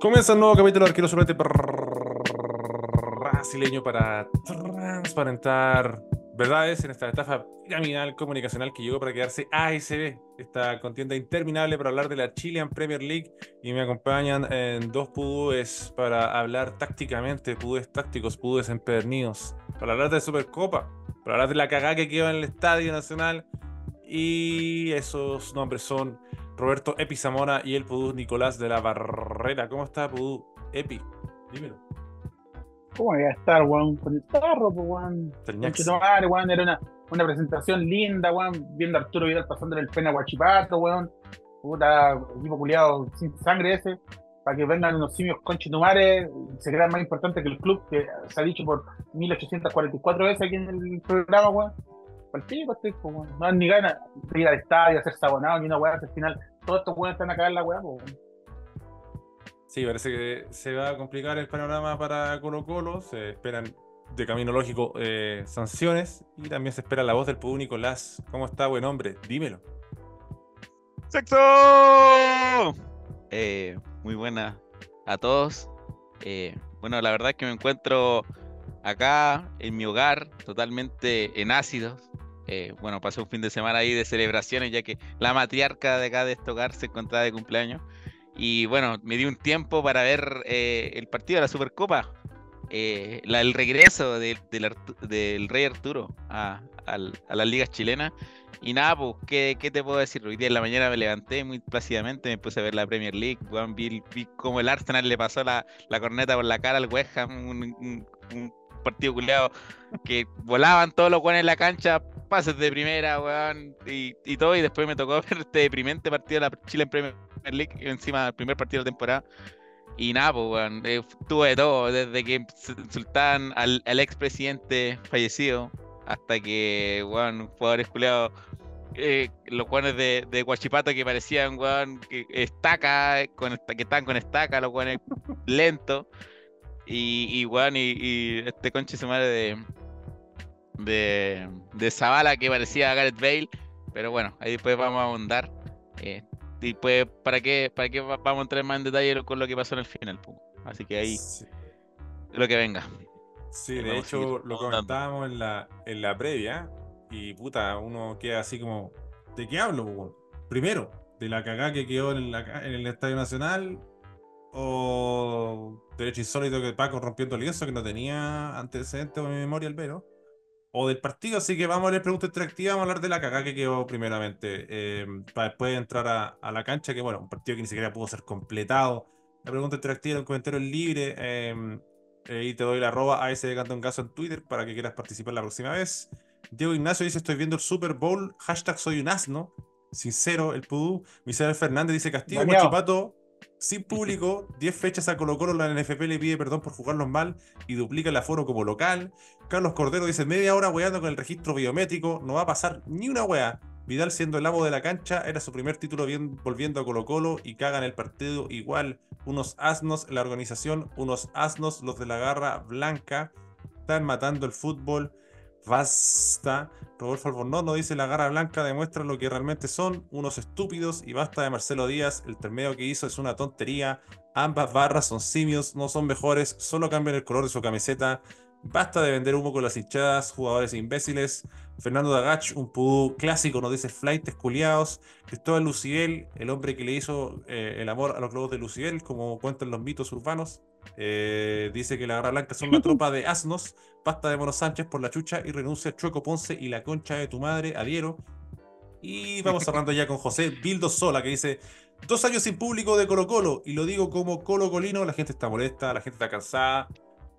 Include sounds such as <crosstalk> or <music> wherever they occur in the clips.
Comienza un nuevo capítulo de Arquero Suplente. Brasileño para transparentar verdades en esta estafa piramidal comunicacional que llegó para quedarse ASB, esta contienda interminable para hablar de la Chilean Premier League. Y me acompañan en dos pudúes para hablar tácticamente, pudúes tácticos, pudúes empedernidos, para hablar de Supercopa, para hablar de la cagada que quedó en el Estadio Nacional. Y esos nombres son Roberto Epi Zamora y el Pudú Nicolás de la Barrera. ¿Cómo está Pudú? Epi, dímelo. ¿Cómo voy a estar, weón? Con el tarro, pues, weón. Weón, era una, una presentación linda, weón. Viendo a Arturo Vidal pasando en el pena Guachipato, weón. Puta, equipo culiado sin sangre ese. Para que vengan unos simios conchetumares. Se crean más importante que el club, que se ha dicho por 1844 veces aquí en el programa, weón. Cualquier pues, weón. No dan ni ganas de ir al estadio, hacer sabonado, ni una weá. Al final, todos estos weones están a cagar la weá, pues, weón. Sí, parece que se va a complicar el panorama para Colo Colo. Se esperan de camino lógico eh, sanciones y también se espera la voz del Pudú Nicolás. ¿Cómo está, buen hombre? Dímelo. ¡Sexo! Eh, muy buena a todos. Eh, bueno, la verdad es que me encuentro acá en mi hogar, totalmente en ácidos. Bueno, pasé un fin de semana ahí de celebraciones, ya que la matriarca de acá de hogar se encontraba de cumpleaños. Y bueno, me di un tiempo para ver eh, el partido de la Supercopa. Eh, el regreso del Rey Arturo a, las ligas chilenas. Y nada, pues, ¿qué, te puedo decir? Hoy día en la mañana me levanté muy plácidamente, me puse a ver la Premier League. vi, vi cómo el Arsenal le pasó la, corneta por la cara al West Ham, un, partido culeado que volaban todos los guanes en la cancha, pases de primera, weón, y, y, todo. Y después me tocó <laughs> ver este deprimente partido de la Chile en Premier League, encima del primer partido de temporada. Y nada, pues, weón, eh, tuve todo, desde que insultaban al, al expresidente fallecido hasta que, weón, jugadores culeados, eh, los jugadores de, de Guachipato que parecían, weón, estaca, con, que estaban con estaca, los jugadores lentos. Y, y, weón, y, y este conche su madre de, de, de Zavala que parecía Gareth Bale. Pero bueno, ahí después vamos a ahondar. Eh, y pues, ¿para qué, ¿para qué vamos a entrar más en detalle con lo que pasó en el final? Así que ahí, lo que venga. Sí, de hecho, lo comentábamos en la, en la previa. Y puta, uno queda así como, ¿de qué hablo? Primero, de la cagada que quedó en, en el Estadio Nacional. O derecho insólito que Paco rompiendo el lienzo que no tenía antecedentes en mi memoria el vero o del partido, así que vamos a leer preguntas interactivas, vamos a hablar de la cagada que quedó primeramente, eh, para después entrar a, la cancha, que bueno, un partido que ni siquiera pudo ser completado. La pregunta interactiva, el comentario es libre, eh, y te doy la arroba a ese de Canto en Caso en Twitter para que quieras participar la próxima vez. Diego Ignacio dice, estoy viendo el Super Bowl, hashtag soy un asno, sincero, el pudú. Misael Fernández dice, Castillo, Guachipato, sin público, 10 fechas a Colo Colo, la NFP le pide perdón por jugarlos mal y duplica el aforo como local. Carlos Cordero dice, media hora weando con el registro biométrico, no va a pasar ni una wea. Vidal siendo el amo de la cancha, era su primer título bien, volviendo a Colo Colo y cagan el partido igual. Unos asnos la organización, unos asnos los de la garra blanca, están matando el fútbol. Basta. Rodolfo Albornoz dice la garra blanca demuestra lo que realmente son, unos estúpidos, y basta de Marcelo Díaz, el termeo que hizo es una tontería, ambas barras son simios, no son mejores, solo cambian el color de su camiseta, basta de vender humo con las hinchadas, jugadores imbéciles, Fernando Dagach, un pudú clásico, nos dice flight culiados, Cristóbal Luciel, el hombre que le hizo eh, el amor a los globos de Luciel, como cuentan los mitos urbanos, eh, dice que la Garra Blanca son una <laughs> tropa de asnos. Basta de Mono Sánchez por la chucha y renuncia a Chueco Ponce y la concha de tu madre, adhiero. Y vamos cerrando ya con José Bildo Sola, que dice: Dos años sin público de Colo Colo. Y lo digo como Colo Colino: la gente está molesta, la gente está cansada.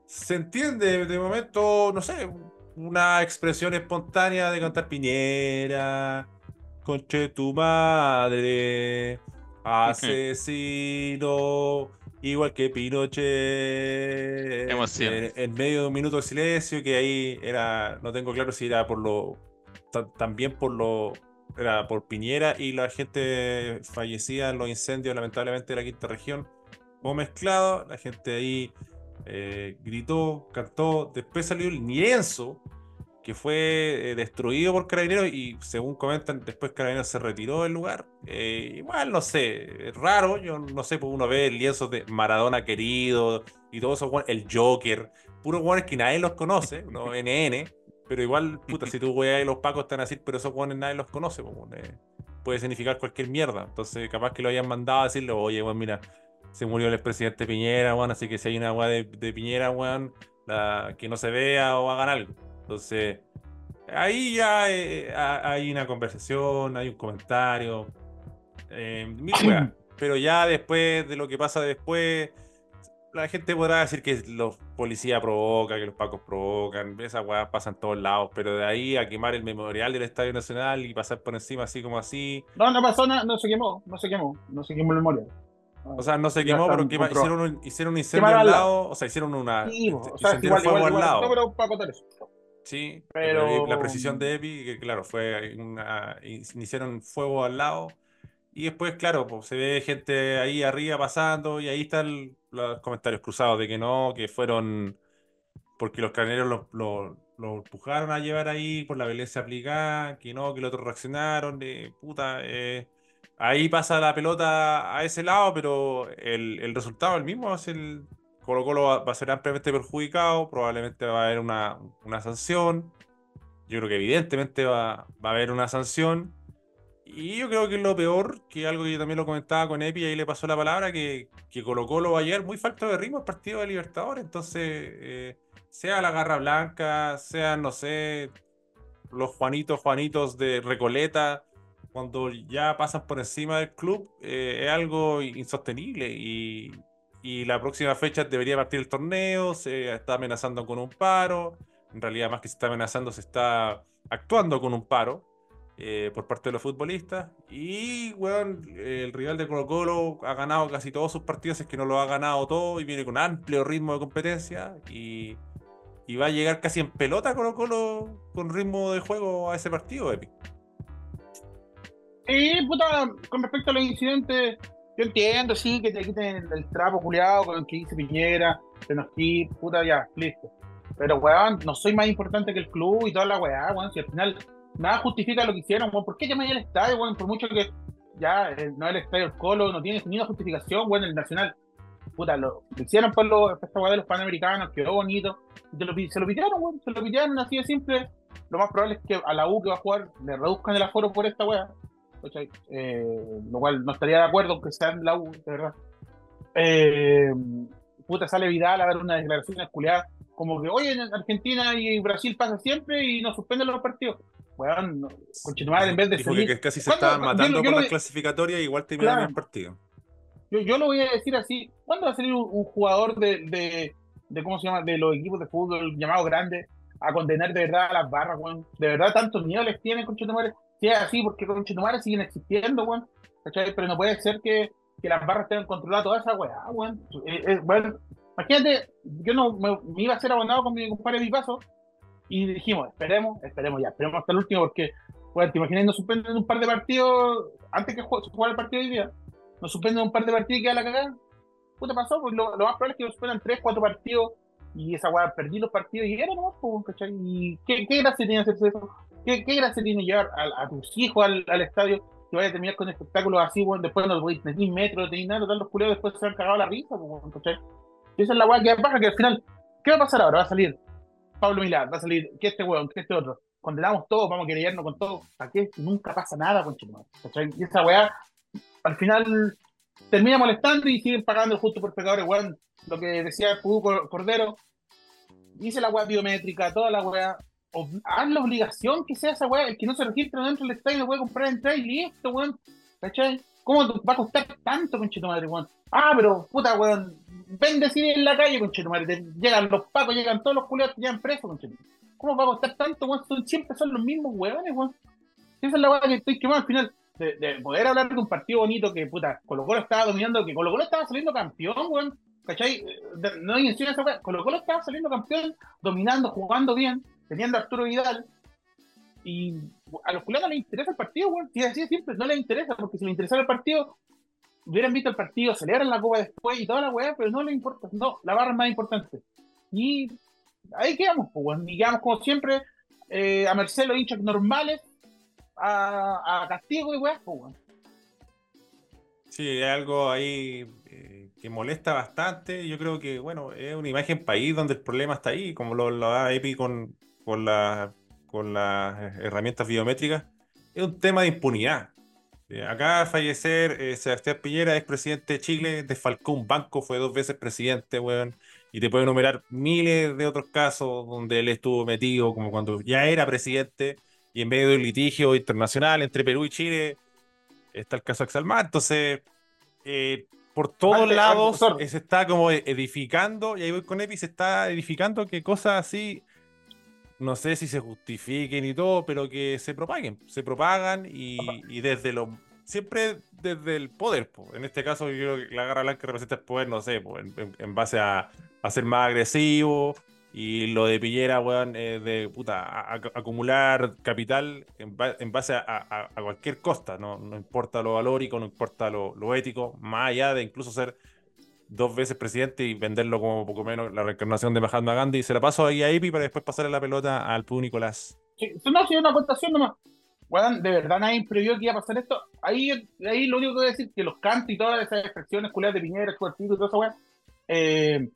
Se entiende de momento, no sé, una expresión espontánea de cantar Piñera, conche tu madre, <laughs> asesino. Igual que Pinochet. En, medio de un minuto de silencio, que ahí era, no tengo claro si era por lo, también por lo, era por Piñera y la gente fallecida en los incendios, lamentablemente, de la quinta región, o mezclado, la gente ahí eh, gritó, cantó, después salió el lienzo que fue eh, destruido por Carabineros y según comentan, después Carabineros se retiró del lugar. Eh, igual, no sé, es raro, yo no sé, pues uno ve el lienzo de Maradona querido y todo eso, el Joker, puros guanes que nadie los conoce, no <laughs> NN, pero igual, puta, si tú weas y los pacos están así, pero esos guanes nadie los conoce, pues, eh, puede significar cualquier mierda. Entonces, capaz que lo hayan mandado a decirle, oye, bueno, mira, se murió el expresidente Piñera, weón, así que si hay una weá de, Piñera, weón, que no se vea o hagan algo. Entonces, ahí ya eh, hay una conversación, hay un comentario. Eh, pero ya después de lo que pasa después, la gente podrá decir que los policías provocan, que los pacos provocan, esas weas pasan en todos lados, pero de ahí a quemar el memorial del Estadio Nacional y pasar por encima así como así. No, no pasó nada, no se quemó, no se quemó, no se quemó el memorial. O sea, no se quemó, pero hicieron, un, hicieron un incendio al lado, o sea, hicieron una. Sí, o sea, igual, fuego al lado. No, pero para contar eso. Sí, pero la precisión de Epi, que claro, fue una, iniciaron fuego al lado. Y después, claro, pues, se ve gente ahí arriba pasando y ahí están los comentarios cruzados de que no, que fueron porque los carneros lo, lo, empujaron a llevar ahí por la violencia aplicada, que no, que los otros reaccionaron, de puta. Eh, ahí pasa la pelota a ese lado, pero el, el resultado el mismo es el, Colo Colo va, a ser ampliamente perjudicado, probablemente va a haber una, sanción. Yo creo que evidentemente va, a haber una sanción. Y yo creo que lo peor, que algo que yo también lo comentaba con Epi, ahí le pasó la palabra, que, que Colo Colo va a muy falta de ritmo al partido de Libertadores. Entonces, eh, sea la Garra Blanca, sean, no sé, los Juanitos, Juanitos de Recoleta, cuando ya pasan por encima del club, eh, es algo insostenible. Y, y la próxima fecha debería partir el torneo, se está amenazando con un paro, en realidad más que se está amenazando, se está actuando con un paro eh, por parte de los futbolistas. Y, bueno, el rival de Colo Colo ha ganado casi todos sus partidos, es que no lo ha ganado todo y viene con amplio ritmo de competencia y, y va a llegar casi en pelota Colo Colo con ritmo de juego a ese partido, Epic. Y, puta, con respecto a los incidentes yo entiendo, sí, que te quiten el, trapo culiado con el que dice Piñera, nos puta, ya, listo. Pero, weón, no soy más importante que el club y toda la weá, weón. Si al final nada justifica lo que hicieron, weón. ¿Por qué llaman al estadio, weón? Por mucho que ya eh, no el estadio del Colo, no tiene ni una justificación, weón, el Nacional. Puta, lo, hicieron por los, esta los panamericanos, quedó bonito. se lo pidieron, weón. Se lo pidieron así de simple. Lo más probable es que a la U que va a jugar le reduzcan el aforo por esta weá. Eh, lo cual no estaría de acuerdo que sea en la U, de verdad. Eh, puta, sale Vidal a dar una declaración esculeada, como que, oye, en Argentina y Brasil pasa siempre y nos suspenden los partidos. Bueno, continuar en vez de salir... que casi se estaban matando con las clasificatorias, igual te claro. el partido. Yo, yo, lo voy a decir así, ¿cuándo va a salir un, jugador de, de, de, ¿cómo se llama?, de los equipos de fútbol llamados grandes a condenar de verdad a las barras, weón? De verdad, tantos miedo les tienen, conchetumare si es así, porque con Chetumare siguen existiendo, weón. Pero no puede ser que, que las barras tengan controlado toda esa weá, weón. Eh, eh, imagínate, yo no me, iba a ser abonado con mi compadre de mi paso y dijimos, esperemos, esperemos ya, esperemos hasta el último, porque, bueno, te imaginas, nos suspenden un par de partidos antes que se jugara el partido hoy día. Nos suspenden un par de partidos y queda la cagada. Puta pasó, pues lo, más probable es que nos suspendan tres, cuatro partidos y esa weá perdí los partidos y era nomás, pues, ¿cachai? ¿Y qué, qué gracia tiene hacerse eso? ¿Qué, qué gracia tiene llevar a, tus hijos al, al, estadio que vaya a terminar con espectáculos así, bueno, después no podéis tener metros, tenéis nada, todos los culeros después se han cagado la risa, bueno, Esa es la weá que baja, que al final, ¿qué va a pasar ahora? Va a salir Pablo Milán, va a salir que este weón, que este otro. Condenamos todos, vamos a querernos con todo. ¿Para qué? Nunca pasa nada con Y esa weá, al final, termina molestando y siguen pagando justo por pecadores, weón. Lo que decía Pudú Cordero, dice la weá biométrica, toda la weá, haz la obligación que sea esa weá, el que no se registra dentro del estadio puede comprar entrada y listo, weón. ¿Cachai? ¿Cómo va a costar tanto, conchito madre, weón? Ah, pero puta, weón, vende cine en la calle, conchito madre. Llegan los pacos, llegan todos los culiados que llegan presos, conchito. ¿Cómo va a costar tanto, weón? siempre son los mismos weones, weón. Esa es la weá que estoy quemando al final. De, poder hablar de un partido bonito que, puta, Colo Colo estaba dominando, que Colo Colo estaba saliendo campeón, weón. ¿Cachai? No hay esa weá. Colo Colo estaba saliendo campeón, dominando, jugando bien teniendo Arturo Vidal, y a los culiados no les interesa el partido, weón. Si así siempre, no les interesa, porque si les interesara el partido, hubieran visto el partido, celebran la copa después y toda la weá, pero no les importa. No, la barra es más importante. Y ahí quedamos, pues, y quedamos como siempre, eh, a Marcelo hinchas normales a, castigo y weá, pues, Sí, hay algo ahí eh, que molesta bastante. Yo creo que, bueno, es una imagen país donde el problema está ahí, como lo, da EPI con, con, con las herramientas biométricas. Es un tema de impunidad. Eh, acá fallecer eh, Sebastián Piñera, ex presidente de Chile, desfalcó un banco, fue dos veces presidente, weón. Y te puedo enumerar miles de otros casos donde él estuvo metido, como cuando ya era presidente y en medio de un litigio internacional entre Perú y Chile está el caso Axalmar. Entonces, eh, por todos lados se está como edificando, y ahí voy con Epi, se está edificando que cosas así, no sé si se justifiquen y todo, pero que se propaguen, se propagan y, desde lo siempre desde el poder. En este caso, yo creo que la garra blanca representa el poder, no sé, en, base a, a, ser más agresivo, y lo de Pillera, weón, de puta, acumular capital en, base a, cualquier costa, no, no importa lo valórico, no importa lo, ético, más allá de incluso ser dos veces presidente y venderlo como poco menos la reencarnación de Mahatma Gandhi. Y se la paso ahí a Ipi para después pasarle la pelota al Pú Nicolás. Sí, no, ha sido una aportación nomás. Weón, de verdad nadie previó que iba a pasar esto. Ahí, ahí lo único que voy a decir que los cantos y todas esas expresiones culiadas de Piñera, y todo eso, weón, eh,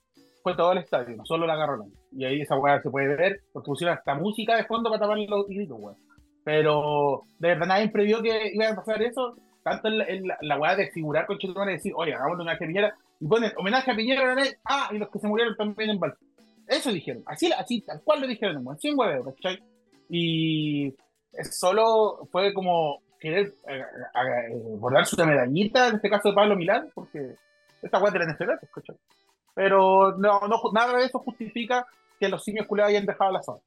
fue todo el estadio, no solo la agarraron. Y ahí esa weá se puede ver, porque pusieron hasta música de fondo para tapar los gritos, weón. Pero de verdad nadie previó que iba a pasar eso, tanto en la, weá de figurar con Chetumare y decir, oye, hagamos un homenaje a Piñera, y ponen homenaje a Piñera, ah, y los que se murieron también en Val. Eso dijeron, así, así tal cual lo dijeron, sin huevos, ¿cachai? Y solo fue como querer eh, eh, bordarse una medallita, en este caso de Pablo Milán, porque esta weá de la NFL, ¿cachai? Pero no, nada de eso justifica que los simios culeados hayan dejado la zona.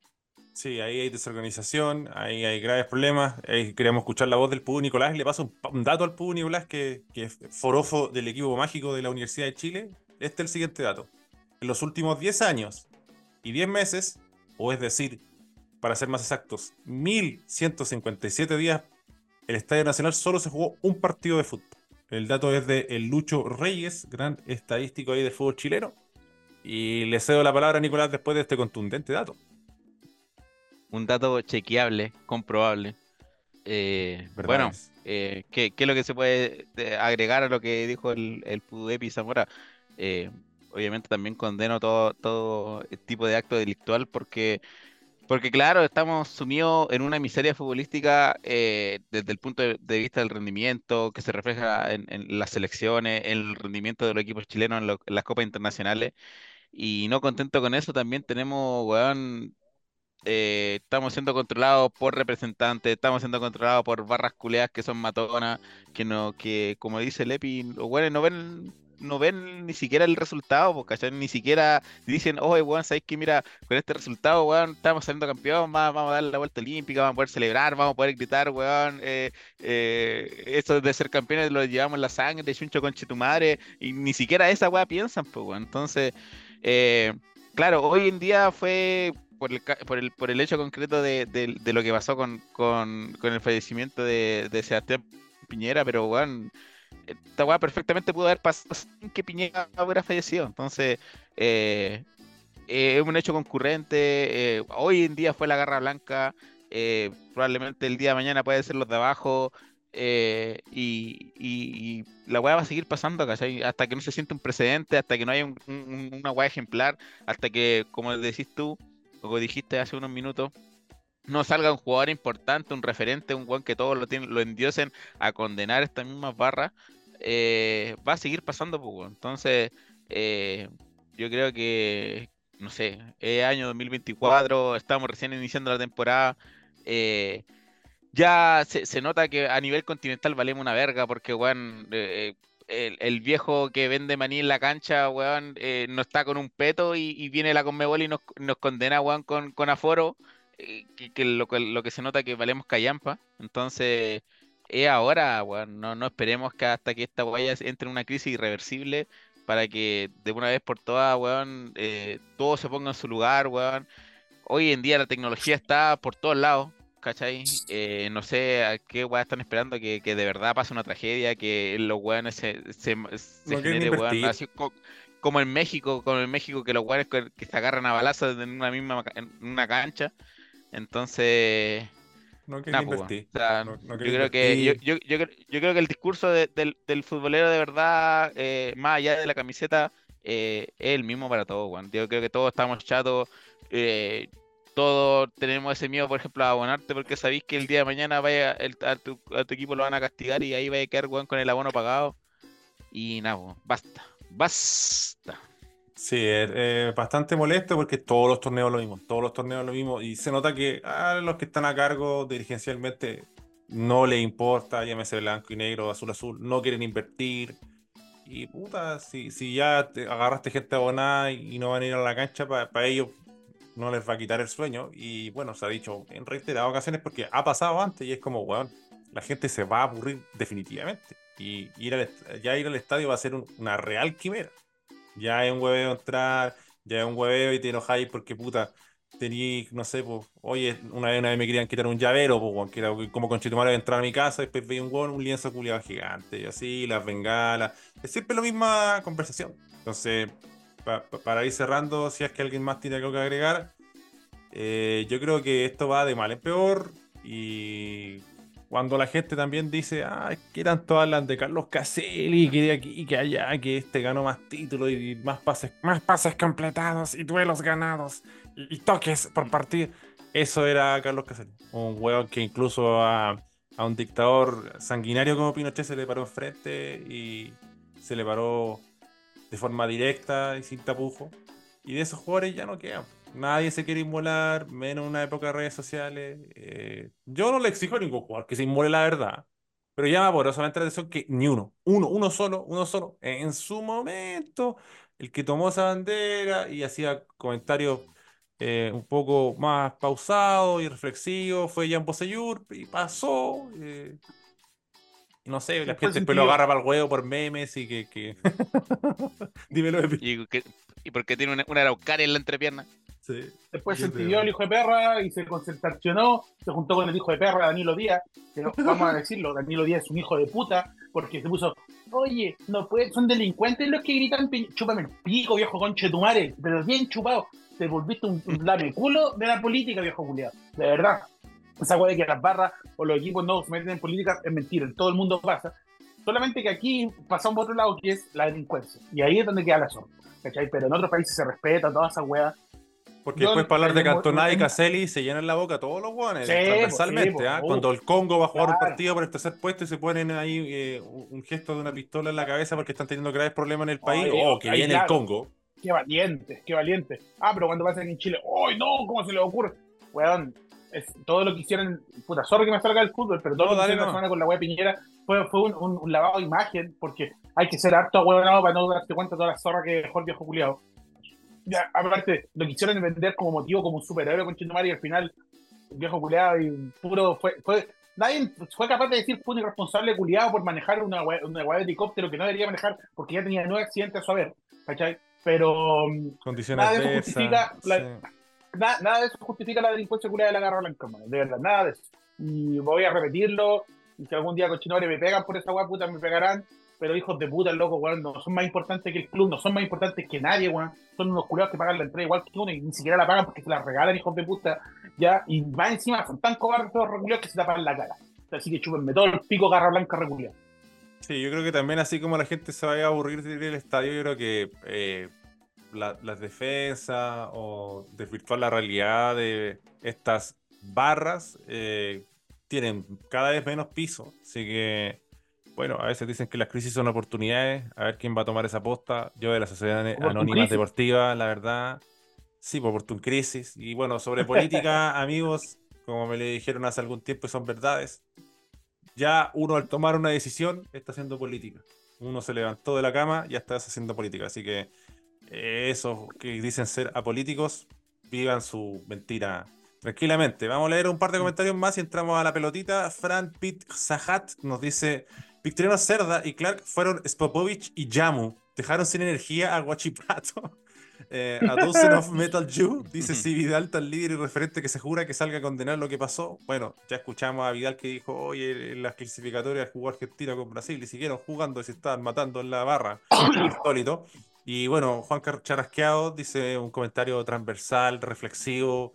Sí, ahí hay desorganización, ahí hay graves problemas. Ahí queríamos escuchar la voz del Pudo Nicolás. Le paso un, dato al Pudo Nicolás, que, que, es forofo del equipo mágico de la Universidad de Chile. Este es el siguiente dato. En los últimos 10 años y 10 meses, o es decir, para ser más exactos, 1157 días, el Estadio Nacional solo se jugó un partido de fútbol. El dato es de el Lucho Reyes, gran estadístico ahí de fútbol chileno. Y le cedo la palabra a Nicolás después de este contundente dato. Un dato chequeable, comprobable. Eh, bueno, eh, ¿qué, es lo que se puede eh, agregar a lo que dijo el, el Pudepi Zamora? obviamente también condeno todo, todo tipo de acto delictual porque porque claro, estamos sumidos en una miseria futbolística eh, desde el punto de, vista del rendimiento que se refleja en, las selecciones, en el rendimiento de los equipos chilenos en, las copas internacionales. Y no contento con eso, también tenemos, weón, eh, estamos siendo controlados por representantes, estamos siendo controlados por barras culeas que son matonas, que no, que como dice Lepi, los weones no ven no ven ni siquiera el resultado, porque Ni siquiera dicen, oye, weón, sabéis que mira, con este resultado, weón, estamos saliendo campeón, vamos, a dar la vuelta olímpica, vamos a poder celebrar, vamos a poder gritar, weón, eh, eh, eso de ser campeones lo llevamos en la sangre, chuncho con madre, y ni siquiera esa weá piensan, pues, weón. Entonces, eh, claro, hoy en día fue por el, por el, por el hecho concreto de, de, lo que pasó con, con, con el fallecimiento de, de Sebastián Piñera, pero, weón esta weá perfectamente pudo haber pasado sin que Piñera hubiera fallecido. Entonces, eh, eh, es un hecho concurrente. Eh, hoy en día fue la garra blanca. probablemente el día de mañana puede ser los de abajo. Y, la weá va a seguir pasando, Hasta que no se siente un precedente, hasta que no haya una weá ejemplar, hasta que, como decís tú, como dijiste hace unos minutos, no salga un jugador importante, un referente, un buen que todos lo, tienen, lo endiosen a condenar estas mismas barras, eh, va a seguir pasando, pues, entonces eh, yo creo que, no sé, es año 2024, estamos recién iniciando la temporada, eh, ya se, nota que a nivel continental valemos una verga, porque, weón, el, viejo que vende maní en la cancha, weón, no está con un peto y, viene la Conmebol y nos, condena, weón, con, con aforo. Que, lo, lo, que se nota que valemos callampa. Entonces, es ahora, no, no esperemos que hasta que esta guaya entre en una crisis irreversible para que de una vez por todas, weón, eh, todo se ponga en su lugar, weón. Hoy en día la tecnología está por todos lados, ¿cachai? Eh, no sé a qué weón están esperando que, de verdad pase una tragedia, que los weones se, se, genere, weón, así como, en México, como en México, que los weones que, se agarran a balazos en una misma en una cancha. Entonces, no quiero invertir. yo, creo que, yo, yo, creo que el discurso del, del, futbolero de verdad, eh, más allá de la camiseta, eh, es el mismo para todos, Juan. Yo creo que todos estamos chatos. Eh, todos tenemos ese miedo, por ejemplo, a abonarte porque sabéis que el día de mañana vaya a, tu, equipo lo van a castigar y ahí va a quedar Juan con el abono pagado. Y nada, basta. Basta. Sí, es bastante molesto porque todos los torneos lo mismo, todos los torneos lo mismo y se nota que a los que están a cargo dirigencialmente no le importa, llámese blanco y negro, azul azul, no quieren invertir y puta, si, si ya te agarraste gente abonada y no van a ir a la cancha, para ellos no les va a quitar el sueño y bueno, se ha dicho en reiteradas ocasiones porque ha pasado antes y es como, bueno, la gente se va a aburrir definitivamente y ir al, ya ir al estadio va a ser una real quimera. Ya es un hueveo entrar, ya es un hueveo y te enojáis porque puta, tení, no sé, pues, oye, una vez, una vez me querían quitar un llavero, pues, era como con Chitumare entrar a mi casa, después veía un un lienzo culiado gigante, y así, las bengalas. Es siempre la misma conversación. Entonces, para ir cerrando, si es que alguien más tiene algo que agregar, eh, yo creo que esto va de mal en peor y cuando la gente también dice, ah, que tanto hablan de Carlos Caselli, que de aquí, que allá, que este ganó más títulos y más pases, más pases completados y duelos ganados y, toques por partido. Eso era Carlos Caselli, un hueón que incluso a, un dictador sanguinario como Pinochet se le paró enfrente y se le paró de forma directa y sin tapujo. Y de esos jugadores ya no quedan. Nadie se quiere inmolar, menos en una época de redes sociales. Eh, yo no le exijo a ningún jugador que se inmole la verdad, pero llama poderosamente la atención que ni uno, uno, uno solo, uno solo, en su momento, el que tomó esa bandera y hacía comentarios eh, un poco más pausados y reflexivos fue Jan Poseyur y pasó. Eh, no sé, la gente después lo agarra para el huevo por memes y que. <laughs> Dímelo. ¿Y, ¿Y por qué tiene una, una araucaria en la entrepierna? Después se entendió el hijo de perra y se concentracionó, se juntó con el hijo de perra, Danilo Díaz, que vamos a decirlo, Danilo Díaz es un hijo de puta, porque se puso, oye, no puede, son delincuentes los que gritan, chúpame el pico, viejo conche tu madre, pero bien chupado, te volviste un, lame culo de la política, viejo culiado, de verdad. Esa weá de que las barras o los equipos no se meten en política es mentira, todo el mundo pasa. Solamente que aquí pasamos por otro lado que es la delincuencia. Y ahí es donde queda la zona. ¿cachai? Pero en otros países se respeta toda esa weá porque después para hablar de Cantona y Caselli se llenan la boca todos los guanes, transversalmente. ¿ah? Cuando el Congo va a jugar un partido por el tercer puesto y se ponen ahí eh, un gesto de una pistola en la cabeza porque están teniendo graves problemas en el país, oh, que viene el Congo. Qué valiente, qué valiente. Ah, pero cuando pasa en Chile, ¡ay no! ¿Cómo se le ocurre? Weón, es, todo lo que hicieron, puta, sorry que me salga el fútbol, pero todo lo que hicieron no. con la wea Piñera fue, fue un, lavado de imagen, porque hay que ser harto huevonado para no darte cuenta de toda la zorra que dejó el viejo culiado ya, aparte, lo quisieron vender como motivo, como un superhéroe con Chindomari y al final, viejo culiado y puro. Fue, fue, nadie fue capaz de decir fue un irresponsable culiado por manejar una una de helicóptero que no debería manejar porque ya tenía nueve accidentes a su haber, ¿cachai? Pero. nada de eso justifica. La, nada de eso justifica la delincuencia culiada de la garra blanca, de verdad, nada de eso. Y voy a repetirlo. Y si algún día con me pegan por esa weá, puta, me pegarán pero hijos de puta, loco, weón, no son más importantes que el club, no son más importantes que nadie, weón. Son unos culiados que pagan la entrada igual que uno y ni siquiera la pagan porque se la regalan, hijos de puta, ya. Y más encima son tan cobardes los reculiados que se tapan la cara. Así que chúpenme todo el pico garra blanca reculiado. Sí, yo creo que también así como la gente se vaya a aburrir de ir al estadio, yo creo que eh, las defensas o desvirtuar la realidad de estas barras eh, tienen cada vez menos piso. Así que bueno, a veces dicen que las crisis son oportunidades, a ver quién va a tomar esa posta. Yo de la Sociedad Anónima Deportiva, la verdad, sí, por tu crisis. Y bueno, sobre política, <laughs> amigos, como me le dijeron hace algún tiempo, son verdades. Ya uno al tomar una decisión está haciendo política. Uno se levantó de la cama y ya está haciendo política. Así que esos que dicen ser apolíticos, vivan su mentira tranquilamente. Vamos a leer un par de comentarios más y entramos a la pelotita. Fran Pitt Zahat nos dice: Victoriano Cerda y Clark fueron Spopovich y Jamu. Dejaron sin energía a Guachipato. <laughs> Eh, a Dozen of Metal Jew dice: Si Vidal, tan líder y referente que se jura que salga a condenar lo que pasó. Bueno, ya escuchamos a Vidal que dijo: Oye, en las clasificatorias jugó Argentina con Brasil y siguieron jugando y se estaban matando en la barra. <coughs> Insólito. Y bueno, Juan Charasqueado dice un comentario transversal, reflexivo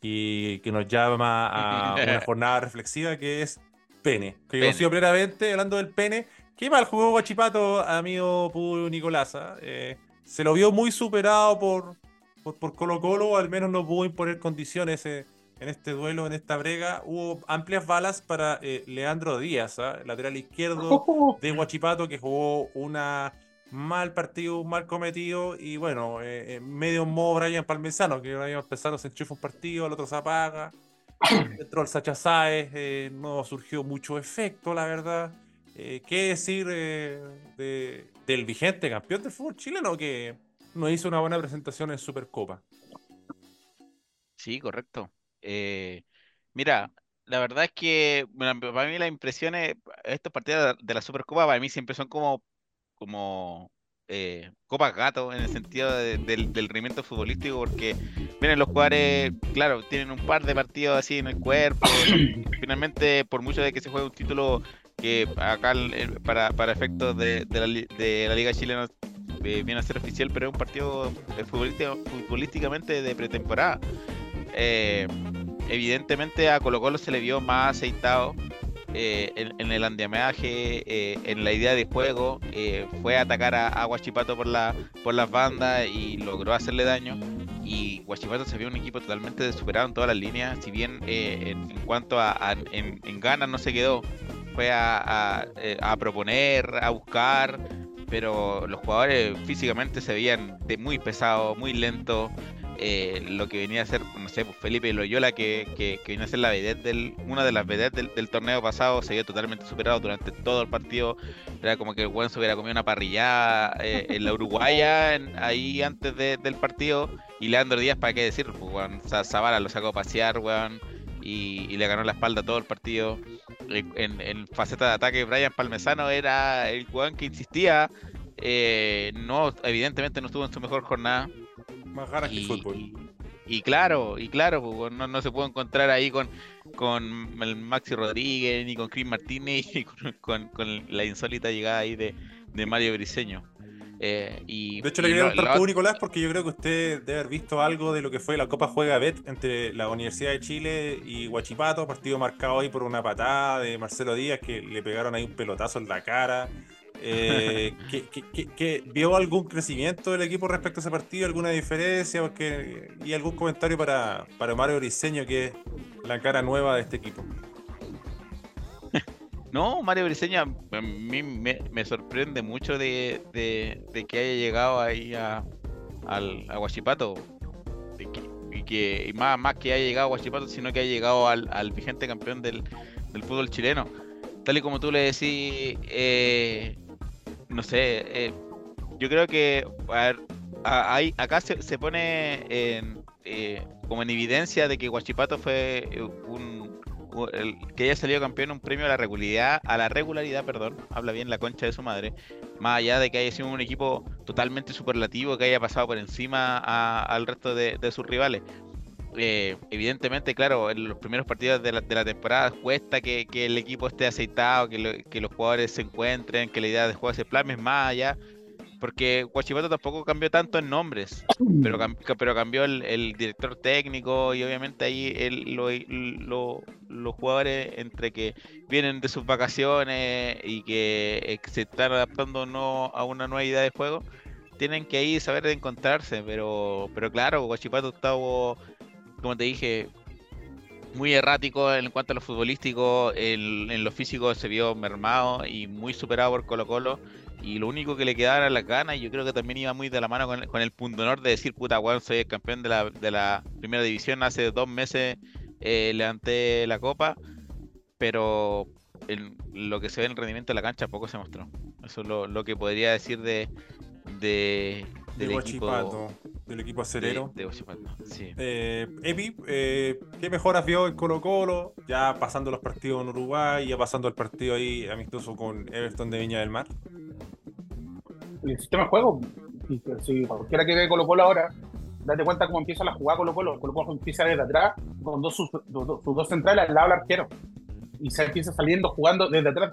y que nos llama a una <laughs> jornada reflexiva que es pene. Que sido plenamente hablando del pene. Qué mal jugó Guachipato, amigo Pudo Nicolasa. Eh, se lo vio muy superado por, por, Colo Colo, al menos no pudo imponer condiciones eh, en este duelo, en esta brega. Hubo amplias balas para eh, Leandro Díaz, ¿ah? lateral izquierdo <laughs> de Guachipato, que jugó una mal partido, mal cometido y bueno, medio modo Brian Palmesano, que Brian Palmesano se enchufa un partido, el otro se apaga. <clears throat> Entró el Sacha Saez, no surgió mucho efecto, la verdad. Eh, ¿Qué decir eh, del vigente campeón del fútbol chileno que no hizo una buena presentación en Supercopa? Sí, correcto. Eh, mira, la verdad es que para mí las impresiones, estos partidos de la Supercopa para mí siempre son como, como eh, copas gato en el sentido del, del, rendimiento futbolístico porque miren los jugadores claro tienen un par de partidos así en el cuerpo <coughs> finalmente por mucho de que se juegue un título que acá para, para efectos de, la, de, la, Liga Chilena eh, viene a ser oficial, pero es un partido eh, futbolísticamente de pretemporada. Eh, evidentemente a Colo Colo se le vio más aceitado en, el andamiaje, en la idea de juego, fue a atacar a, a, Guachipato por, la, por las bandas y logró hacerle daño. Y Guachipato se vio un equipo totalmente superado en todas las líneas, si bien en, cuanto a, en, ganas no se quedó, fue eh, a, proponer, a buscar, pero los jugadores físicamente se veían de muy pesados, muy lentos. Eh, lo que venía a ser, no sé, pues, Felipe Loyola, que, que, venía a ser la vedette una de las vedettes del, torneo pasado, se vio totalmente superado durante todo el partido. Era como que el buen se hubiera comido una parrillada eh, en la Uruguaya, ahí antes del partido. Y Leandro Díaz, ¿para qué decir? Pues, Zavala lo sacó a pasear, weón y, le ganó la espalda todo el partido. En, faceta de ataque, Brian Palmesano era el jugador que insistía. Eh, no, evidentemente no estuvo en su mejor jornada. Más ganas que fútbol. Y, claro, y claro, pues, no, se pudo encontrar ahí con, con el Maxi Rodríguez, ni con Chris Martínez, <laughs> ni con, la insólita llegada ahí de, de Mario Briseño. Eh, y, de hecho, le quería preguntar a Nicolás porque yo creo que usted debe haber visto algo de lo que fue la Copa Juega Bet entre la Universidad de Chile y Huachipato, partido marcado ahí por una patada de Marcelo Díaz que le pegaron ahí un pelotazo en la cara. Eh, <laughs> ¿qué, vio algún crecimiento del equipo respecto a ese partido? ¿Alguna diferencia? Porque, ¿Y algún comentario para, para Mario Briseño, que es la cara nueva de este equipo? <laughs> No, Mario Briseña a mí me, sorprende mucho de, que haya llegado ahí a, al, a Guachipato. y que más, más que haya llegado a Guachipato, sino que haya llegado al, vigente campeón del, fútbol chileno. Tal y como tú le decís, eh, no sé, eh, yo creo que acá se, pone eh, como en evidencia de que Guachipato fue un que haya salido campeón un premio a la regularidad, a la regularidad, perdón, habla bien la concha de su madre, más allá de que haya sido un equipo totalmente superlativo, que haya pasado por encima al resto de, sus rivales. Eh, evidentemente, claro, en los primeros partidos de la, temporada cuesta que, el equipo esté aceitado, que, que, los jugadores se encuentren, que la idea de juego se plasme más allá porque Guachipato tampoco cambió tanto en nombres, <clears throat> pero, pero cambió el, director técnico y obviamente ahí los jugadores entre que vienen de sus vacaciones y que eh, se están adaptando no a una nueva idea de juego, tienen que ahí saber de encontrarse, pero, pero claro, Guachipato estaba, como te dije, muy errático en cuanto a lo futbolístico, en, lo físico se vio mermado y muy superado por Colo Colo y lo único que le quedaba era la ganas y yo creo que también iba muy de la mano con, el punto honor de decir, puta, weón, soy el campeón de la, de la primera división, hace dos meses eh, levanté la copa, pero lo que se ve en el rendimiento de la cancha poco se mostró. Eso es lo, que podría decir de, de del equipo del equipo acerero. De, sí. Eh, Epi, eh, ¿qué mejoras vio en Colo Colo? Ya pasando los partidos en Uruguay, ya pasando el partido ahí amistoso con Everton de Viña del Mar el sistema de juego. Si cualquiera que ve Colo Colo ahora, date cuenta cómo empieza la jugada Colo Colo. Colo Colo empieza desde atrás con dos, sus, dos, centrales al lado del arquero. Y se empieza saliendo jugando desde atrás,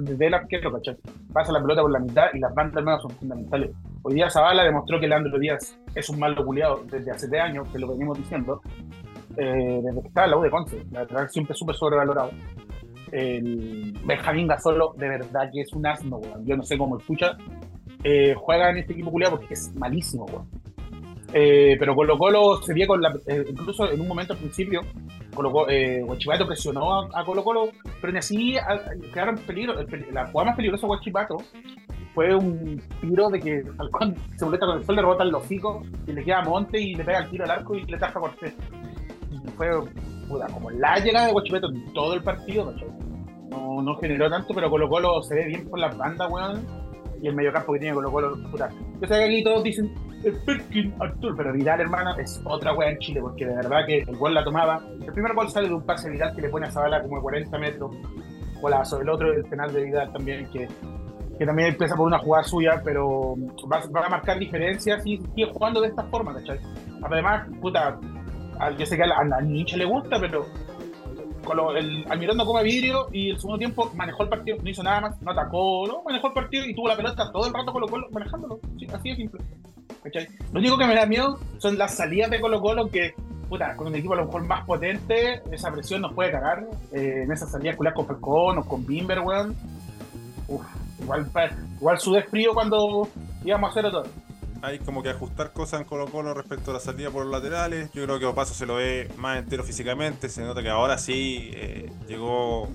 desde, el arquero, ¿cachai? Pasa la pelota por la mitad y las bandas nuevas son fundamentales. Hoy día Zavala demostró que Leandro Díaz es un malo culiado desde hace tres años, que lo venimos diciendo. eh, desde que estaba la U de Conce. La verdad, siempre súper sobrevalorado. El Benjamín Gasolo, de verdad que es un asno, weón. Yo no sé cómo escucha. Eh, juega en este equipo culiado porque es malísimo, weón. Eh, pero Colo Colo se vio con la. Eh, incluso en un momento al principio, Colo eh, Guachipato presionó a, Colo Colo, pero ni así quedaron peligro. la jugada más peligrosa de Guachipato fue un tiro de que Falcón se molesta con el sol, le rebota el hocico y le queda a Monte y le pega el tiro al arco y le taja a Cortés. Y fue puta, como la llegada de Guachipato en todo el partido, no, no generó tanto, pero Colo Colo se ve bien por las bandas, weón. Y el mediocampo que tiene Colo Colo, puta. Yo sé que aquí todos dicen, el Perkin Artur, pero Vidal, hermano, es otra wea en Chile, porque de verdad que el gol la tomaba. El primer gol sale de un pase de Vidal que le pone a Zabala como de 40 metros. O la, sobre el otro, el penal de Vidal también, que, que también empieza por una jugada suya, pero va, a marcar diferencias y sigue jugando de esta forma, ¿cachai? Además, puta, yo sé que a, a, a le gusta, pero el Almirón no come vidrio y el segundo tiempo manejó el partido, no hizo nada más, no atacó, no manejó el partido y tuvo la pelota todo el rato Colo Colo manejándolo. así de simple. Lo único que me da miedo son las salidas de Colo Colo que, puta, con un equipo a lo mejor más potente, esa presión nos puede cagar. Eh, en esas salidas culiadas con Falcón o con Bimber, weón. Igual, igual sudé frío cuando íbamos a hacer todo hay como que ajustar cosas en Colo Colo respecto a la salida por los laterales. Yo creo que Opaso se lo ve más entero físicamente. Se nota que ahora sí eh, llegó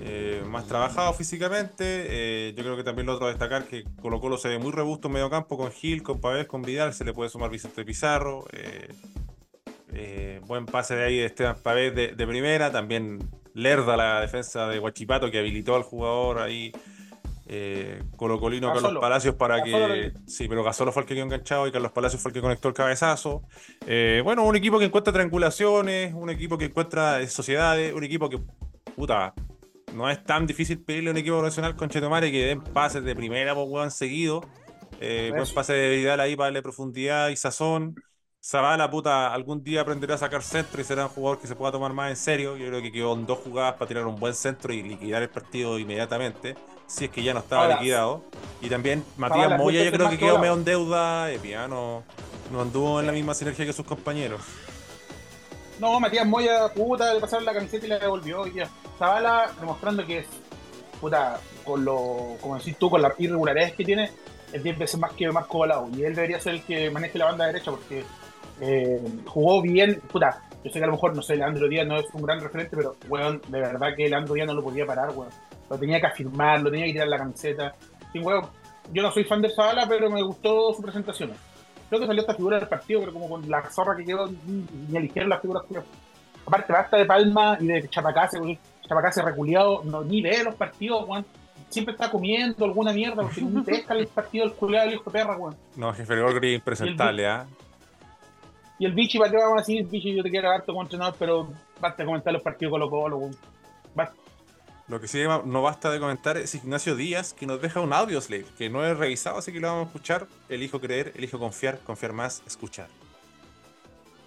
eh, más trabajado físicamente. Eh, yo creo que también lo otro a destacar que Colo Colo se ve muy robusto en medio campo con Gil, con Pavés, con Vidal. Se le puede sumar Vicente Pizarro. buen pase de ahí de Esteban Pavés de, de primera. También Lerda, la defensa de Guachipato, que habilitó al jugador ahí eh, Colo Colino Carlos Palacios para que. Sí, pero Gasolo fue el que quedó enganchado y Carlos Palacios fue el que conectó el cabezazo. Eh, bueno, un equipo que encuentra triangulaciones, un equipo que encuentra sociedades, un equipo que. Puta, no es tan difícil pedirle a un equipo profesional con Chetomare que den pases de primera, pues, weón, seguido. Eh, buen pase de Vidal ahí para darle profundidad y sazón. Zavala, puta, algún día aprenderá a sacar centro y será un jugador que se pueda tomar más en serio. Yo creo que quedó en dos jugadas para tirar un buen centro y liquidar el partido inmediatamente si es que ya no estaba liquidado. Y también Matías Moya, yo creo que quedó medio en deuda. Epiano no anduvo en la misma sinergia que sus compañeros. No, Matías Moya, puta, le pasaron la camiseta y la devolvió. Y ya. Zavala demostrando que es, puta, con lo, como decís tú, con las irregularidades que tiene, es 10 veces más que Marco Balao. Y él debería ser el que maneje la banda derecha porque eh, jugó bien, puta. Yo sé que a lo mejor, no sé, Leandro Díaz no es un gran referente, pero, weón, de verdad que Leandro Díaz no lo podía parar, weón lo tenía que afirmar, lo tenía que tirar la camiseta. Sin huevo, yo no soy fan de Zavala, pero me gustó su presentación. Creo que salió esta figura del partido, pero como con la zorra que quedó, ni eligieron las figuras. Aparte, basta de Palma y de Chapacase, Chapacase reculeado, no, ni ve los partidos, Juan. Siempre está comiendo alguna mierda, porque ni pesca el partido del culeado del hijo de perra, Juan. No, jefe Gorgri impresentable, ¿ah? Y el bichi, ¿para qué vamos a decir? Bichi, yo te quiero harto como entrenador, pero basta de comentar los partidos con los Colo, Basta. Lo que sí no basta de comentar es Ignacio Díaz, que nos deja un audio slave, que no he revisado, así que lo vamos a escuchar. Elijo creer, elijo confiar, confiar más, escuchar.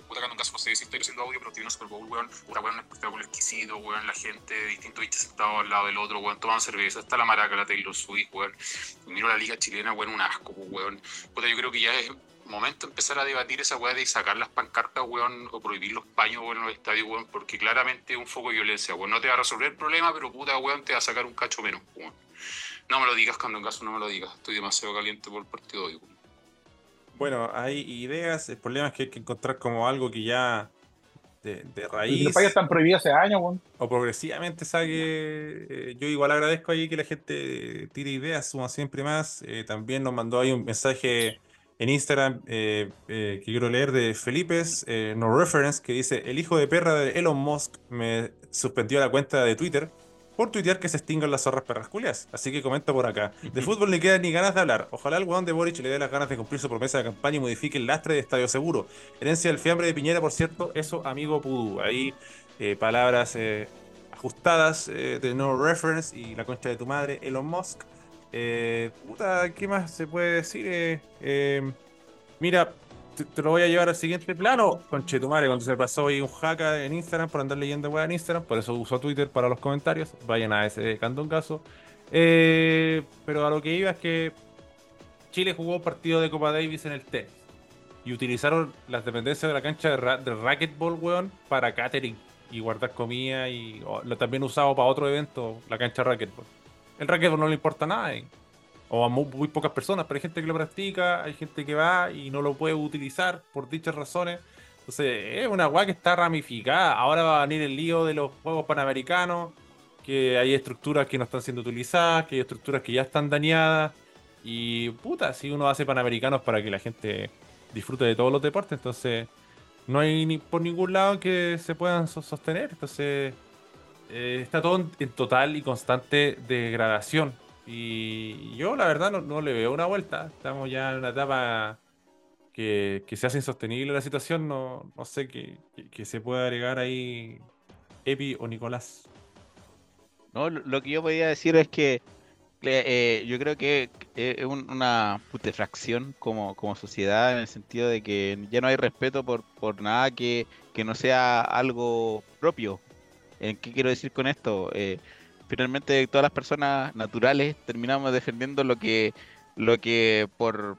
Puta, que nunca sé si estoy haciendo audio, pero tiene un Super Bowl, weón. Puta, weón, un espectáculo exquisito, weón. La gente de distintos bichos sentados al lado del otro, weón. Toman cerveza. Está la maraca, la Taylor Swift, weón. Miro la liga chilena, weón, un asco, weón. Puta, yo creo que ya es momento empezar a debatir esa weá de sacar las pancartas, weón, o prohibir los paños, weón, en los estadios, weón, porque claramente es un foco de violencia, weón. No te va a resolver el problema, pero puta, weón, te va a sacar un cacho menos, weón. No me lo digas cuando en caso no me lo digas. Estoy demasiado caliente por el partido de hoy, weón. Bueno, hay ideas, el problema es que hay que encontrar como algo que ya de, de raíz. Los paños están prohibidos hace años, weón. O progresivamente saque. Eh, yo igual agradezco ahí que la gente tire ideas, suma siempre más. Eh, también nos mandó ahí un mensaje en Instagram eh, eh, que quiero leer de Felipe, eh, no reference, que dice: El hijo de perra de Elon Musk me suspendió la cuenta de Twitter por tuitear que se extingan las zorras perras culias. Así que comenta por acá. <laughs> De fútbol ni queda ni ganas de hablar. Ojalá el weón de Boric le dé las ganas de cumplir su promesa de campaña y modifique el lastre de Estadio Seguro. Herencia del fiambre de Piñera, por cierto, eso, amigo Pudú. Ahí palabras ajustadas de no reference y la concha de tu madre, Elon Musk. Eh, puta, ¿qué más se puede decir? Eh, eh, mira, te, lo voy a llevar al siguiente plano. Con Chetumare, cuando se pasó ahí un hack en Instagram por andar leyendo weá en Instagram, por eso uso Twitter para los comentarios. Vayan a ese cantón caso. pero a lo que iba es que Chile jugó un partido de Copa Davis en el tenis. y utilizaron las dependencias de la cancha de, racquetball, weón, para catering y guardar comida y lo también usado para otro evento, la cancha de racquetball. El racquetball no le importa nada, eh. o a muy, pocas personas, pero hay gente que lo practica, hay gente que va y no lo puede utilizar por dichas razones. Entonces, es una weá que está ramificada. Ahora va a venir el lío de los Juegos Panamericanos, que hay estructuras que no están siendo utilizadas, que hay estructuras que ya están dañadas. Y puta, si uno hace Panamericanos para que la gente disfrute de todos los deportes, entonces no hay ni por ningún lado que se puedan sostener. Entonces eh, está todo en, total y constante degradación. Y yo la verdad no, le veo una vuelta. Estamos ya en una etapa que, se hace insostenible la situación. No, no sé qué que, se puede agregar ahí Epi o Nicolás. No, lo que yo podía decir es que eh, yo creo que es una putefracción como, como sociedad en el sentido de que ya no hay respeto por, por nada que, no sea algo propio. ¿En ¿Qué quiero decir con esto? Eh, finalmente todas las personas naturales terminamos defendiendo lo que, lo que por,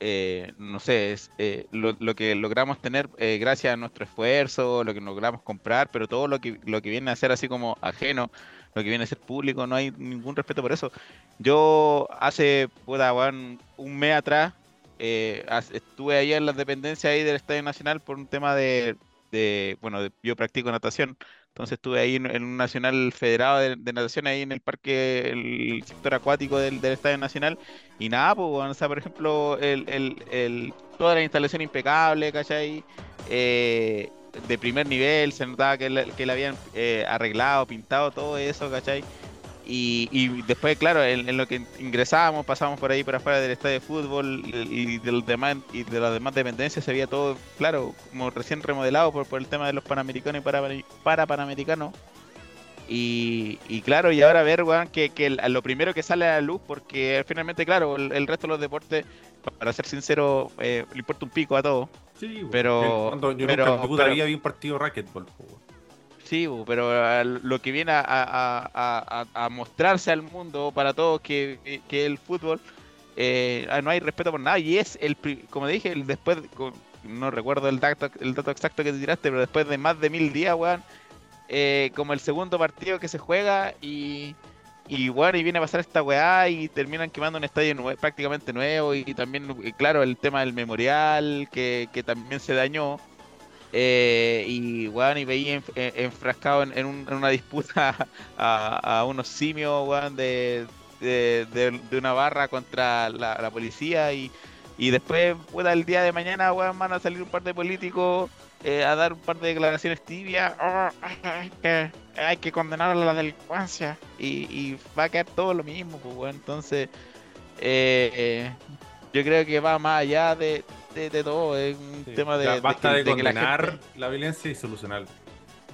eh, no sé, es, lo, lo, que logramos tener gracias a nuestro esfuerzo, lo que logramos comprar, pero todo lo que, lo que viene a ser así como ajeno lo que viene a ser público, no hay ningún respeto por eso. Yo hace puta, un mes atrás eh, estuve ahí en las dependencias ahí del Estadio Nacional por un tema de, bueno, yo practico natación, entonces estuve ahí en, un nacional federado de, natación ahí en el parque, el sector acuático del, Estadio Nacional, y nada, pues, por ejemplo, el, el, toda la instalación impecable, ¿cachai? Eh, de primer nivel, se notaba que le, que le habían eh, arreglado, pintado todo eso, ¿cachai? Y, y después, claro, en, lo que ingresábamos, pasábamos por ahí por afuera del estadio de fútbol y, de los demás, y de las demás dependencias, se veía todo, claro, como recién remodelado por, por el tema de los panamericanos y para, para panamericanos. Y, y, claro, y ahora ver, weón, que, que lo primero que sale a la luz, porque finalmente, claro, el, resto de los deportes, para ser sincero, eh, le importa un pico a todos. Sí, pero. yo pero, nunca había un partido racquetball. Pero lo que viene a, mostrarse al mundo para todos que, el fútbol eh, no hay respeto por nada y es el como dije el después no recuerdo el dato el dato exacto que te tiraste pero después de más de mil días eh, como el segundo partido que se juega y y bueno, y viene a pasar esta weá y terminan quemando un estadio prácticamente nuevo. Y, también, claro, el tema del memorial que, también se dañó. Eh, y bueno, y veía enfrascado en, una disputa <laughs> a, unos simios, de, de, una barra contra la, policía. Y, y después, el día de mañana, weón, van a salir un par de políticos eh, a dar un par de declaraciones tibias. Oh, hay que condenar a la delincuencia y, va a quedar todo lo mismo, pues, Entonces, eh, yo creo que va más allá de, todo. Es un tema de. basta de, condenar la, violencia y solucionarla.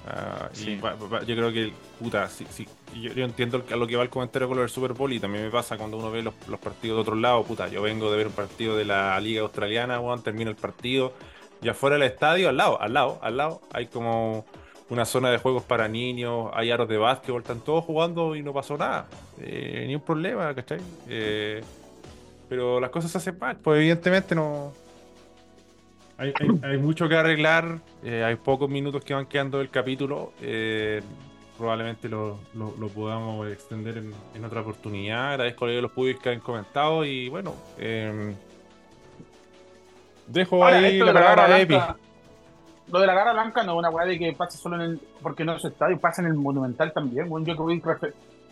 Ah, yo creo que, puta, sí, yo, entiendo a lo que va el comentario con lo del Super Bowl y también me pasa cuando uno ve los, partidos de otro lado. Puta, yo vengo de ver un partido de la Liga Australiana, bueno, termina el partido y afuera del estadio, al lado, al lado, al lado, hay como una zona de juegos para niños, hay aros de básquetbol, están todos jugando y no pasó nada. Eh, ni un problema, ¿cachai? Eh, pero las cosas se hacen mal, pues evidentemente no. Hay, mucho que arreglar, eh, hay pocos minutos que van quedando del capítulo. probablemente lo, podamos extender en, otra oportunidad. Agradezco a los públicos que han comentado y bueno. Dejo ahí la palabra de Epi. Lo de la garra blanca no es una weá de que pase solo en el. Porque no es estadio, pasa en el Monumental también. Bueno, yo que voy.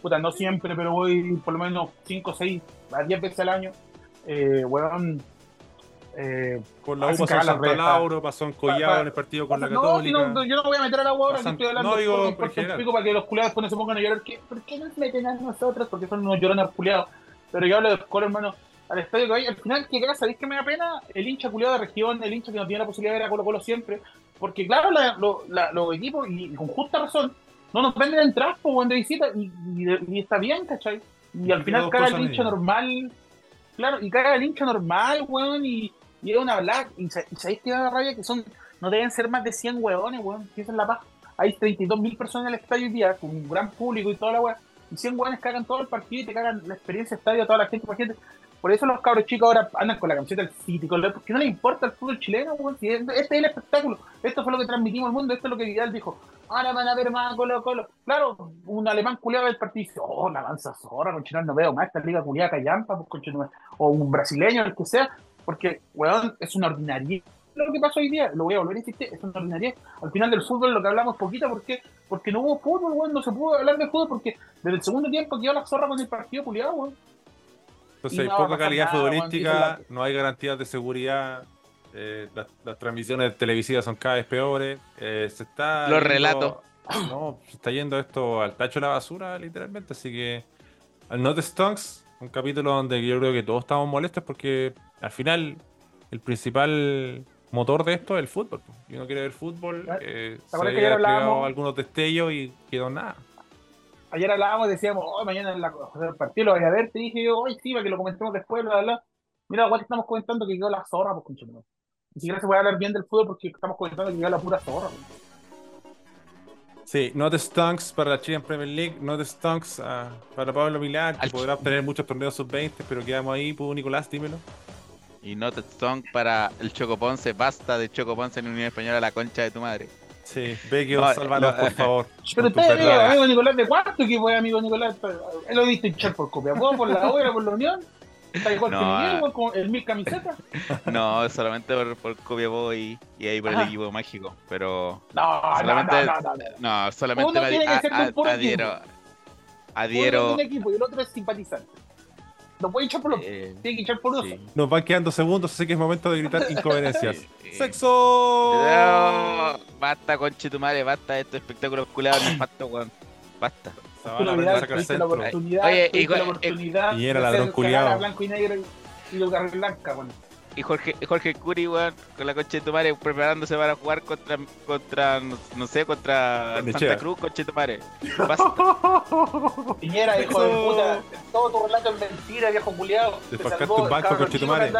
Puta, no siempre, pero voy por lo menos 5, 6, a 10 veces al año. Eh, weón. Eh, con la U pasó en Santa Lauro, pasó en Collado en el partido con la Católica. No, yo no voy a meter a la U ahora, que estoy hablando no, digo, por, por, para que los culiados después no se pongan a llorar. ¿Por qué nos meten a nosotros? Porque son unos llorones culiados. Pero yo hablo de escuela, hermano al estadio que vaya. Al final, que gracias, ¿sabéis que me da pena? El hincha culiado de región, el hincha que no tiene la posibilidad de ver a Colo Colo siempre. Porque, claro, los equipos, y con justa razón, no nos venden el traspo o de visita, y, está bien, ¿cachai? Y al final caga el hincha normal, claro, y caga el hincha normal, weón, y, y es una black. Y, sabéis que da rabia que son, no deben ser más de 100 weones, weón, que esa es la paz. Hay 32.000 personas en el estadio hoy día, con un gran público y toda la weón. Y 100 weones cagan todo el partido y te cagan la experiencia estadio a toda la gente, la por eso los cabros chicos ahora andan con la camiseta del City, porque no les importa el fútbol chileno, este es el espectáculo, esto fue lo que transmitimos al mundo, esto es lo que Vidal dijo, ahora van a ver más Colo Colo. Claro, un alemán culiado del partido dice, oh, la avanza zorra, con no veo más esta liga culiada callampa, pues, o un brasileño, el que sea, porque, weón, es una ordinaria lo que pasó hoy día, lo voy a volver a insistir, es una ordinaria. Al final del fútbol lo que hablamos poquito, porque porque no hubo fútbol, weón, no se pudo hablar de fútbol, porque desde el segundo tiempo quedó la zorra con el partido culiado, weón. Entonces hay poca calidad futbolística, no hay garantías de seguridad, eh, las, transmisiones televisivas son cada vez peores, eh, se está... Los relatos. No, se está yendo esto al tacho de la basura, literalmente, así que... Al Not Stonks, un capítulo donde yo creo que todos estamos molestos porque al final el principal motor de esto es el fútbol. Si uno quiere ver fútbol, eh, se había algunos destellos y quedó nada ayer hablábamos, decíamos, oh, mañana en la, el partido lo voy a ver, te dije yo, hoy sí, para que lo comentemos después, bla, bla. Mira, igual estamos comentando que quedó la zorra, pues conchito. Ni siquiera se puede hablar bien del fútbol porque estamos comentando que quedó la pura zorra. Pues. Sí, no te stunks para la Chilean Premier League, no te stunks uh, para Pablo Milán, que podrá obtener muchos torneos sub-20, pero quedamos ahí, pues Nicolás, dímelo. Y no te stunks para el Choco Ponce, basta de Choco Ponce en Unión Española, la concha de tu madre. Sí, Vecchio, no, salvanos, por favor. <laughs> Pero usted, amigo Nicolás, ¿de cuánto equipo es amigo Nicolás? Él lo visto hinchar por Copiapó, por la obra, por la Unión. Está igual no, que Miguel, con el mil camiseta. <laughs> No, solamente por, por Copiapó y, y ahí por el equipo mágico. Pero. No, solamente, no, no, no, no. solamente Uno tiene que ser a, a, adhiero. Adhiero. Uno un equipo y el otro es simpatizante. No puede echar por los. Eh, tiene que echar por dos. Nos van quedando segundos, así que es momento de gritar <laughs> incoherencias. <laughs> ¡Sexo! No, basta, conche tu madre, basta estos espectáculos culados basta, weón. Basta. La oportunidad, Oye, y, la oportunidad y era ladrón culiado. blanco y negro y lugar blanca, weón. Y Jorge, Jorge Curi, weón, con la coche de tu madre, preparándose para jugar contra, contra no, sé, contra Santa Cruz, coche de tu madre. <laughs> Piñera, hijo de puta, todo tu relato es mentira, viejo culiado. Te, te un banco, coche de tu madre.